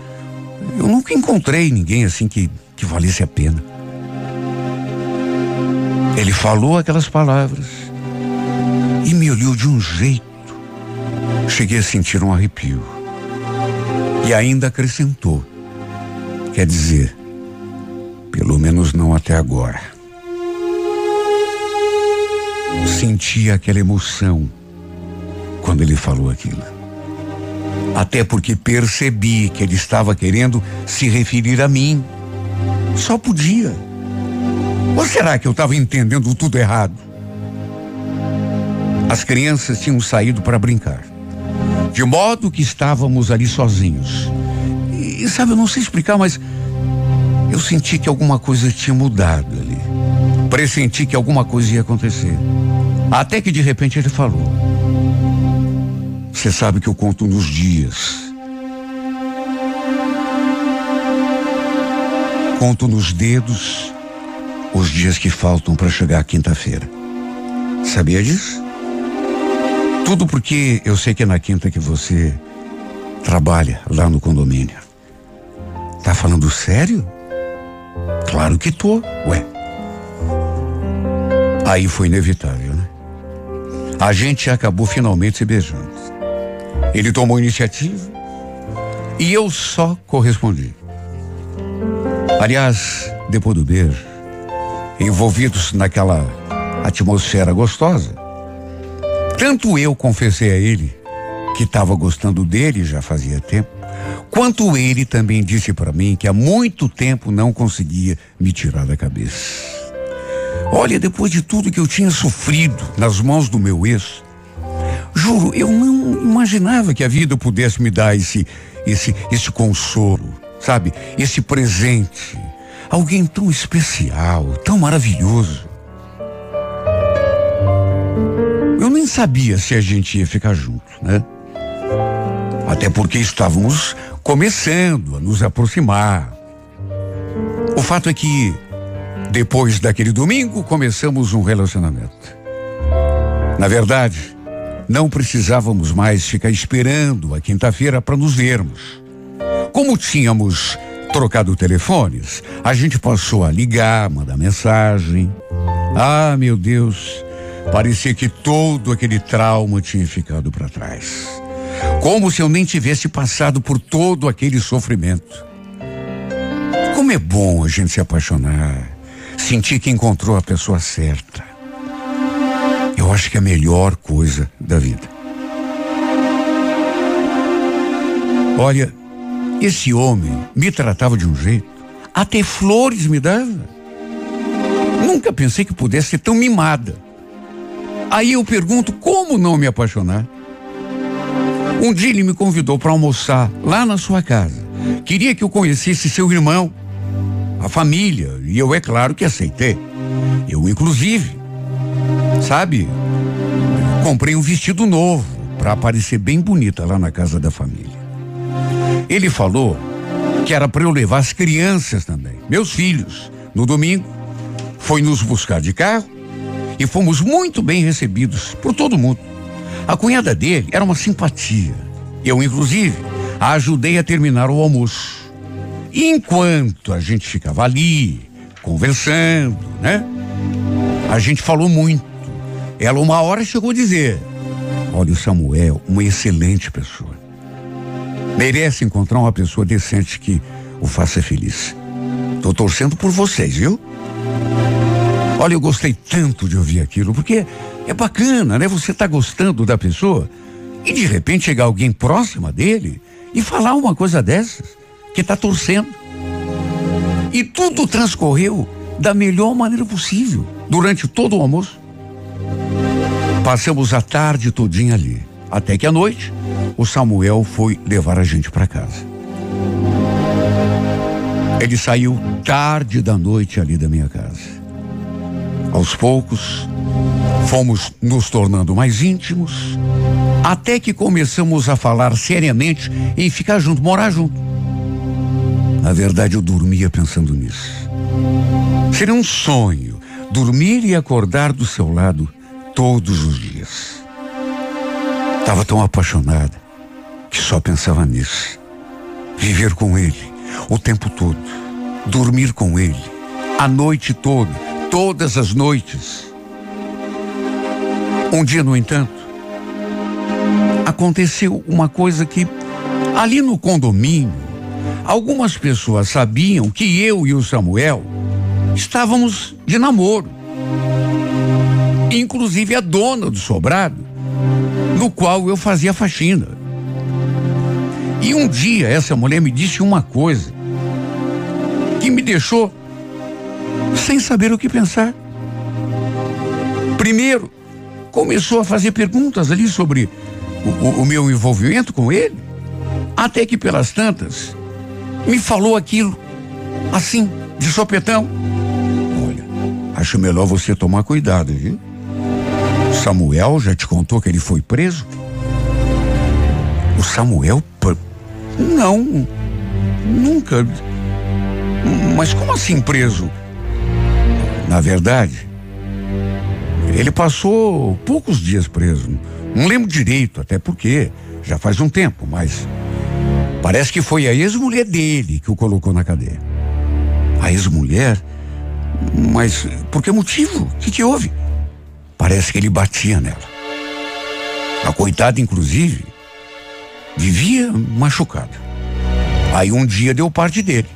eu nunca encontrei ninguém assim que, que valesse a pena. Ele falou aquelas palavras e me olhou de um jeito. Cheguei a sentir um arrepio. E ainda acrescentou: quer dizer, pelo menos não até agora. Senti aquela emoção quando ele falou aquilo. Até porque percebi que ele estava querendo se referir a mim. Só podia. Ou será que eu estava entendendo tudo errado? As crianças tinham saído para brincar. De modo que estávamos ali sozinhos. E sabe, eu não sei explicar, mas eu senti que alguma coisa tinha mudado ali. Pressenti que alguma coisa ia acontecer. Até que de repente ele falou: Você sabe que eu conto nos dias. Conto nos dedos os dias que faltam para chegar à quinta-feira. Sabia disso? Tudo porque eu sei que é na quinta que você trabalha lá no condomínio. Tá falando sério? Claro que tô, ué. Aí foi inevitável, né? A gente acabou finalmente se beijando. Ele tomou iniciativa e eu só correspondi. Aliás, depois do beijo, envolvidos naquela atmosfera gostosa, tanto eu confessei a ele que estava gostando dele já fazia tempo, quanto ele também disse para mim que há muito tempo não conseguia me tirar da cabeça. Olha, depois de tudo que eu tinha sofrido nas mãos do meu ex, juro, eu não imaginava que a vida pudesse me dar esse esse esse consolo, sabe? Esse presente. Alguém tão especial, tão maravilhoso. Eu nem sabia se a gente ia ficar junto, né? Até porque estávamos começando a nos aproximar. O fato é que, depois daquele domingo, começamos um relacionamento. Na verdade, não precisávamos mais ficar esperando a quinta-feira para nos vermos. Como tínhamos trocado telefones, a gente passou a ligar, mandar mensagem. Ah, meu Deus, parecia que todo aquele trauma tinha ficado para trás. Como se eu nem tivesse passado por todo aquele sofrimento. Como é bom a gente se apaixonar, sentir que encontrou a pessoa certa. Eu acho que é a melhor coisa da vida. Olha, esse homem me tratava de um jeito, até flores me dava. Nunca pensei que pudesse ser tão mimada. Aí eu pergunto como não me apaixonar? Um dia ele me convidou para almoçar lá na sua casa. Queria que eu conhecesse seu irmão, a família, e eu, é claro, que aceitei. Eu, inclusive, sabe, comprei um vestido novo para aparecer bem bonita lá na casa da família. Ele falou que era para eu levar as crianças também, meus filhos. No domingo, foi nos buscar de carro e fomos muito bem recebidos por todo mundo. A cunhada dele era uma simpatia. Eu, inclusive, a ajudei a terminar o almoço. Enquanto a gente ficava ali, conversando, né? A gente falou muito. Ela, uma hora, chegou a dizer: Olha, o Samuel, uma excelente pessoa. Merece encontrar uma pessoa decente que o faça feliz. Tô torcendo por vocês, viu? Olha, eu gostei tanto de ouvir aquilo, porque é bacana, né? Você tá gostando da pessoa e de repente chegar alguém próxima dele e falar uma coisa dessas, que tá torcendo. E tudo transcorreu da melhor maneira possível durante todo o almoço. Passamos a tarde todinha ali, até que à noite o Samuel foi levar a gente para casa. Ele saiu tarde da noite ali da minha casa. Aos poucos, Fomos nos tornando mais íntimos, até que começamos a falar seriamente em ficar junto, morar junto. Na verdade, eu dormia pensando nisso. Seria um sonho dormir e acordar do seu lado todos os dias. Estava tão apaixonada que só pensava nisso. Viver com ele o tempo todo, dormir com ele a noite toda, todas as noites. Um dia, no entanto, aconteceu uma coisa que ali no condomínio, algumas pessoas sabiam que eu e o Samuel estávamos de namoro. Inclusive a dona do sobrado, no qual eu fazia faxina. E um dia essa mulher me disse uma coisa que me deixou sem saber o que pensar. Primeiro, começou a fazer perguntas ali sobre o, o, o meu envolvimento com ele, até que pelas tantas me falou aquilo, assim, de sopetão. Olha, acho melhor você tomar cuidado, viu? Samuel já te contou que ele foi preso? O Samuel? Não, nunca. Mas como assim preso? Na verdade, ele passou poucos dias preso. Não lembro direito, até porque já faz um tempo, mas parece que foi a ex-mulher dele que o colocou na cadeia. A ex-mulher? Mas por que motivo? O que, que houve? Parece que ele batia nela. A coitada, inclusive, vivia machucada. Aí um dia deu parte dele.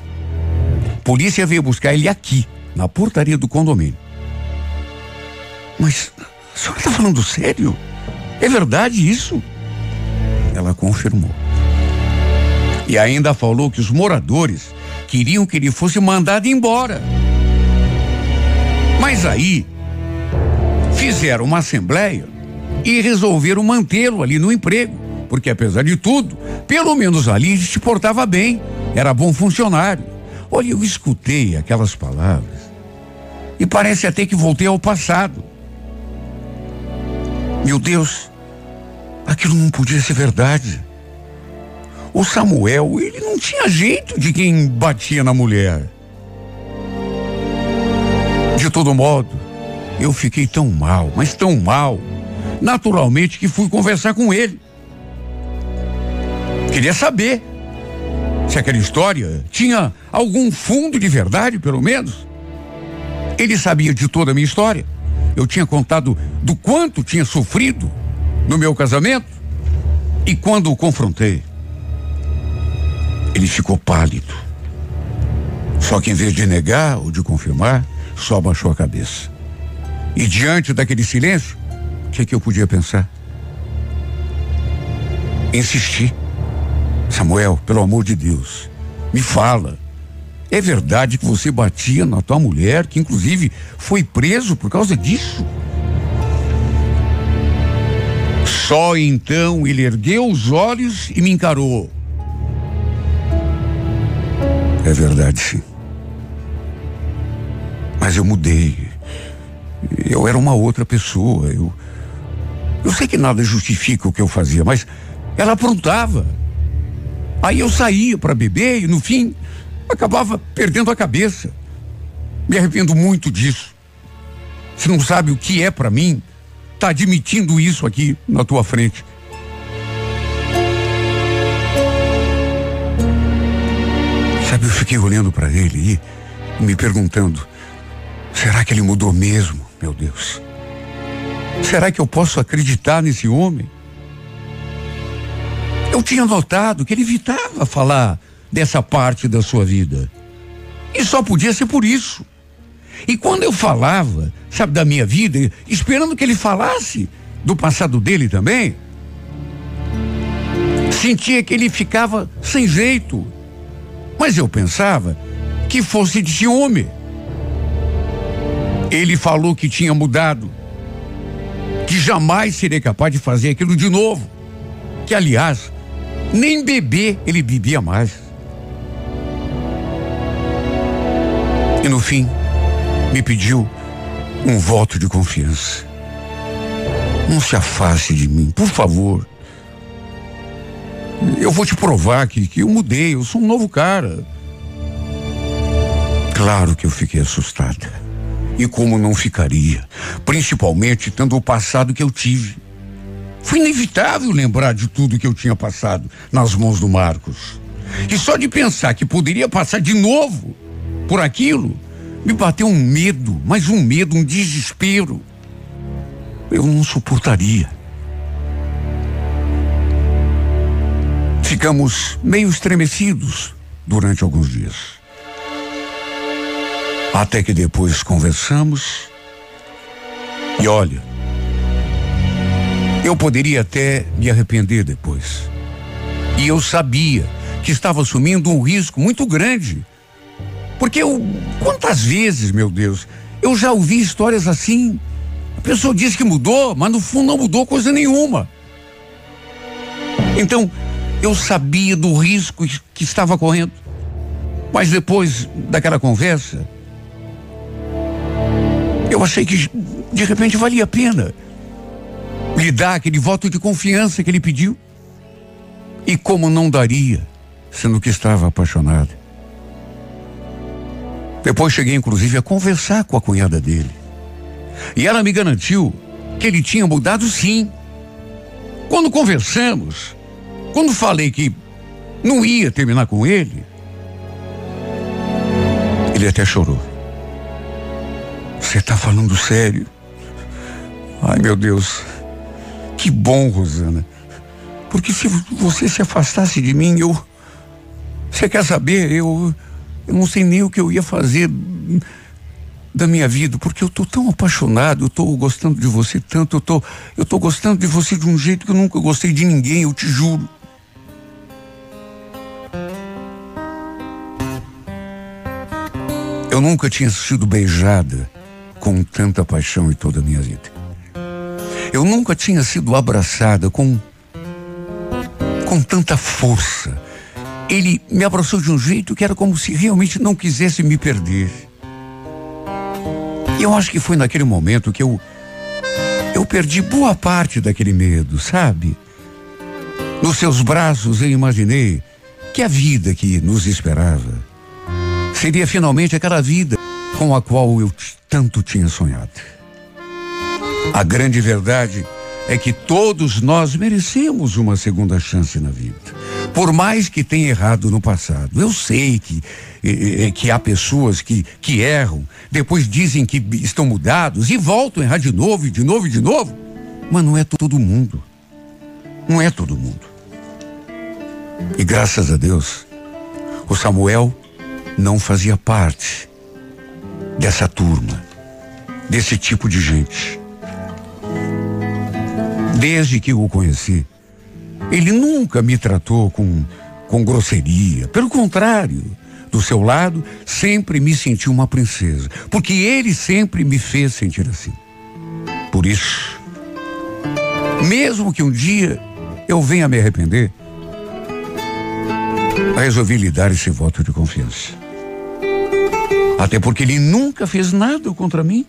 Polícia veio buscar ele aqui, na portaria do condomínio. Mas a senhora está falando sério? É verdade isso? Ela confirmou. E ainda falou que os moradores queriam que ele fosse mandado embora. Mas aí fizeram uma assembleia e resolveram mantê-lo ali no emprego, porque apesar de tudo, pelo menos ali ele se portava bem, era bom funcionário. Olha, eu escutei aquelas palavras e parece até que voltei ao passado. Meu Deus, aquilo não podia ser verdade. O Samuel, ele não tinha jeito de quem batia na mulher. De todo modo, eu fiquei tão mal, mas tão mal, naturalmente que fui conversar com ele. Queria saber se aquela história tinha algum fundo de verdade, pelo menos. Ele sabia de toda a minha história. Eu tinha contado do quanto tinha sofrido no meu casamento. E quando o confrontei, ele ficou pálido. Só que em vez de negar ou de confirmar, só baixou a cabeça. E diante daquele silêncio, o que, é que eu podia pensar? Insisti. Samuel, pelo amor de Deus, me fala. É verdade que você batia na tua mulher, que inclusive foi preso por causa disso? Só então ele ergueu os olhos e me encarou. É verdade, sim. Mas eu mudei. Eu era uma outra pessoa. Eu, eu sei que nada justifica o que eu fazia, mas ela aprontava. Aí eu saía para beber e no fim acabava perdendo a cabeça. Me arrependo muito disso. Se não sabe o que é para mim, tá admitindo isso aqui na tua frente. Sabe, eu fiquei olhando para ele e me perguntando: será que ele mudou mesmo, meu Deus? Será que eu posso acreditar nesse homem? Eu tinha notado que ele evitava falar dessa parte da sua vida. E só podia ser por isso. E quando eu falava, sabe, da minha vida, esperando que ele falasse do passado dele também, sentia que ele ficava sem jeito. Mas eu pensava que fosse de ciúme. Ele falou que tinha mudado, que jamais seria capaz de fazer aquilo de novo. Que, aliás, nem beber ele bebia mais. E no fim, me pediu um voto de confiança. Não se afaste de mim, por favor. Eu vou te provar que, que eu mudei, eu sou um novo cara. Claro que eu fiquei assustada. E como não ficaria? Principalmente tendo o passado que eu tive. Foi inevitável lembrar de tudo que eu tinha passado nas mãos do Marcos. E só de pensar que poderia passar de novo por aquilo, me bateu um medo, mais um medo, um desespero. Eu não suportaria. Ficamos meio estremecidos durante alguns dias. Até que depois conversamos. E olha, eu poderia até me arrepender depois. E eu sabia que estava assumindo um risco muito grande porque eu, quantas vezes, meu Deus, eu já ouvi histórias assim. A pessoa diz que mudou, mas no fundo não mudou coisa nenhuma. Então, eu sabia do risco que estava correndo. Mas depois daquela conversa, eu achei que de repente valia a pena. lhe dar aquele voto de confiança que ele pediu. E como não daria, sendo que estava apaixonado. Depois cheguei, inclusive, a conversar com a cunhada dele. E ela me garantiu que ele tinha mudado sim. Quando conversamos, quando falei que não ia terminar com ele, ele até chorou. Você está falando sério? Ai, meu Deus. Que bom, Rosana. Porque se você se afastasse de mim, eu. Você quer saber? Eu. Eu não sei nem o que eu ia fazer da minha vida, porque eu tô tão apaixonado, eu tô gostando de você tanto, eu tô, eu tô gostando de você de um jeito que eu nunca gostei de ninguém, eu te juro. Eu nunca tinha sido beijada com tanta paixão em toda a minha vida. Eu nunca tinha sido abraçada com com tanta força. Ele me abraçou de um jeito que era como se realmente não quisesse me perder. E eu acho que foi naquele momento que eu eu perdi boa parte daquele medo, sabe? Nos seus braços eu imaginei que a vida que nos esperava Seria finalmente aquela vida com a qual eu tanto tinha sonhado. A grande verdade é que todos nós merecemos uma segunda chance na vida. Por mais que tenha errado no passado. Eu sei que, que há pessoas que, que erram, depois dizem que estão mudados e voltam a errar de novo, de novo de novo. Mas não é todo mundo. Não é todo mundo. E graças a Deus, o Samuel não fazia parte dessa turma, desse tipo de gente. Desde que o conheci, ele nunca me tratou com, com grosseria. Pelo contrário, do seu lado, sempre me senti uma princesa. Porque ele sempre me fez sentir assim. Por isso, mesmo que um dia eu venha me arrepender, resolvi lhe dar esse voto de confiança. Até porque ele nunca fez nada contra mim.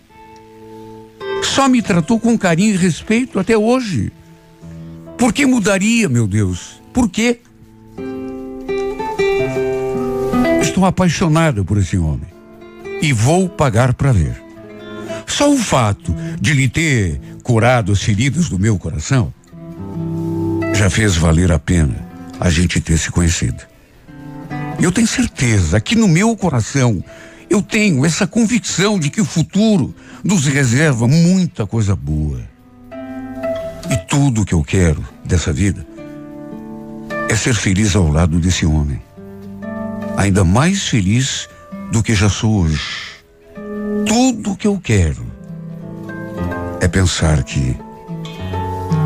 Só me tratou com carinho e respeito até hoje. Por que mudaria, meu Deus? Por quê? Estou apaixonada por esse homem e vou pagar para ver. Só o fato de lhe ter curado as feridas do meu coração já fez valer a pena a gente ter se conhecido. Eu tenho certeza que no meu coração eu tenho essa convicção de que o futuro nos reserva muita coisa boa. E tudo que eu quero dessa vida é ser feliz ao lado desse homem. Ainda mais feliz do que já sou hoje. Tudo que eu quero é pensar que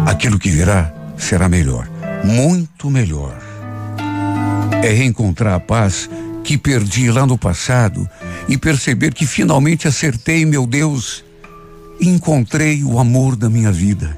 aquilo que virá será melhor, muito melhor. É reencontrar a paz que perdi lá no passado e perceber que finalmente acertei, meu Deus, encontrei o amor da minha vida.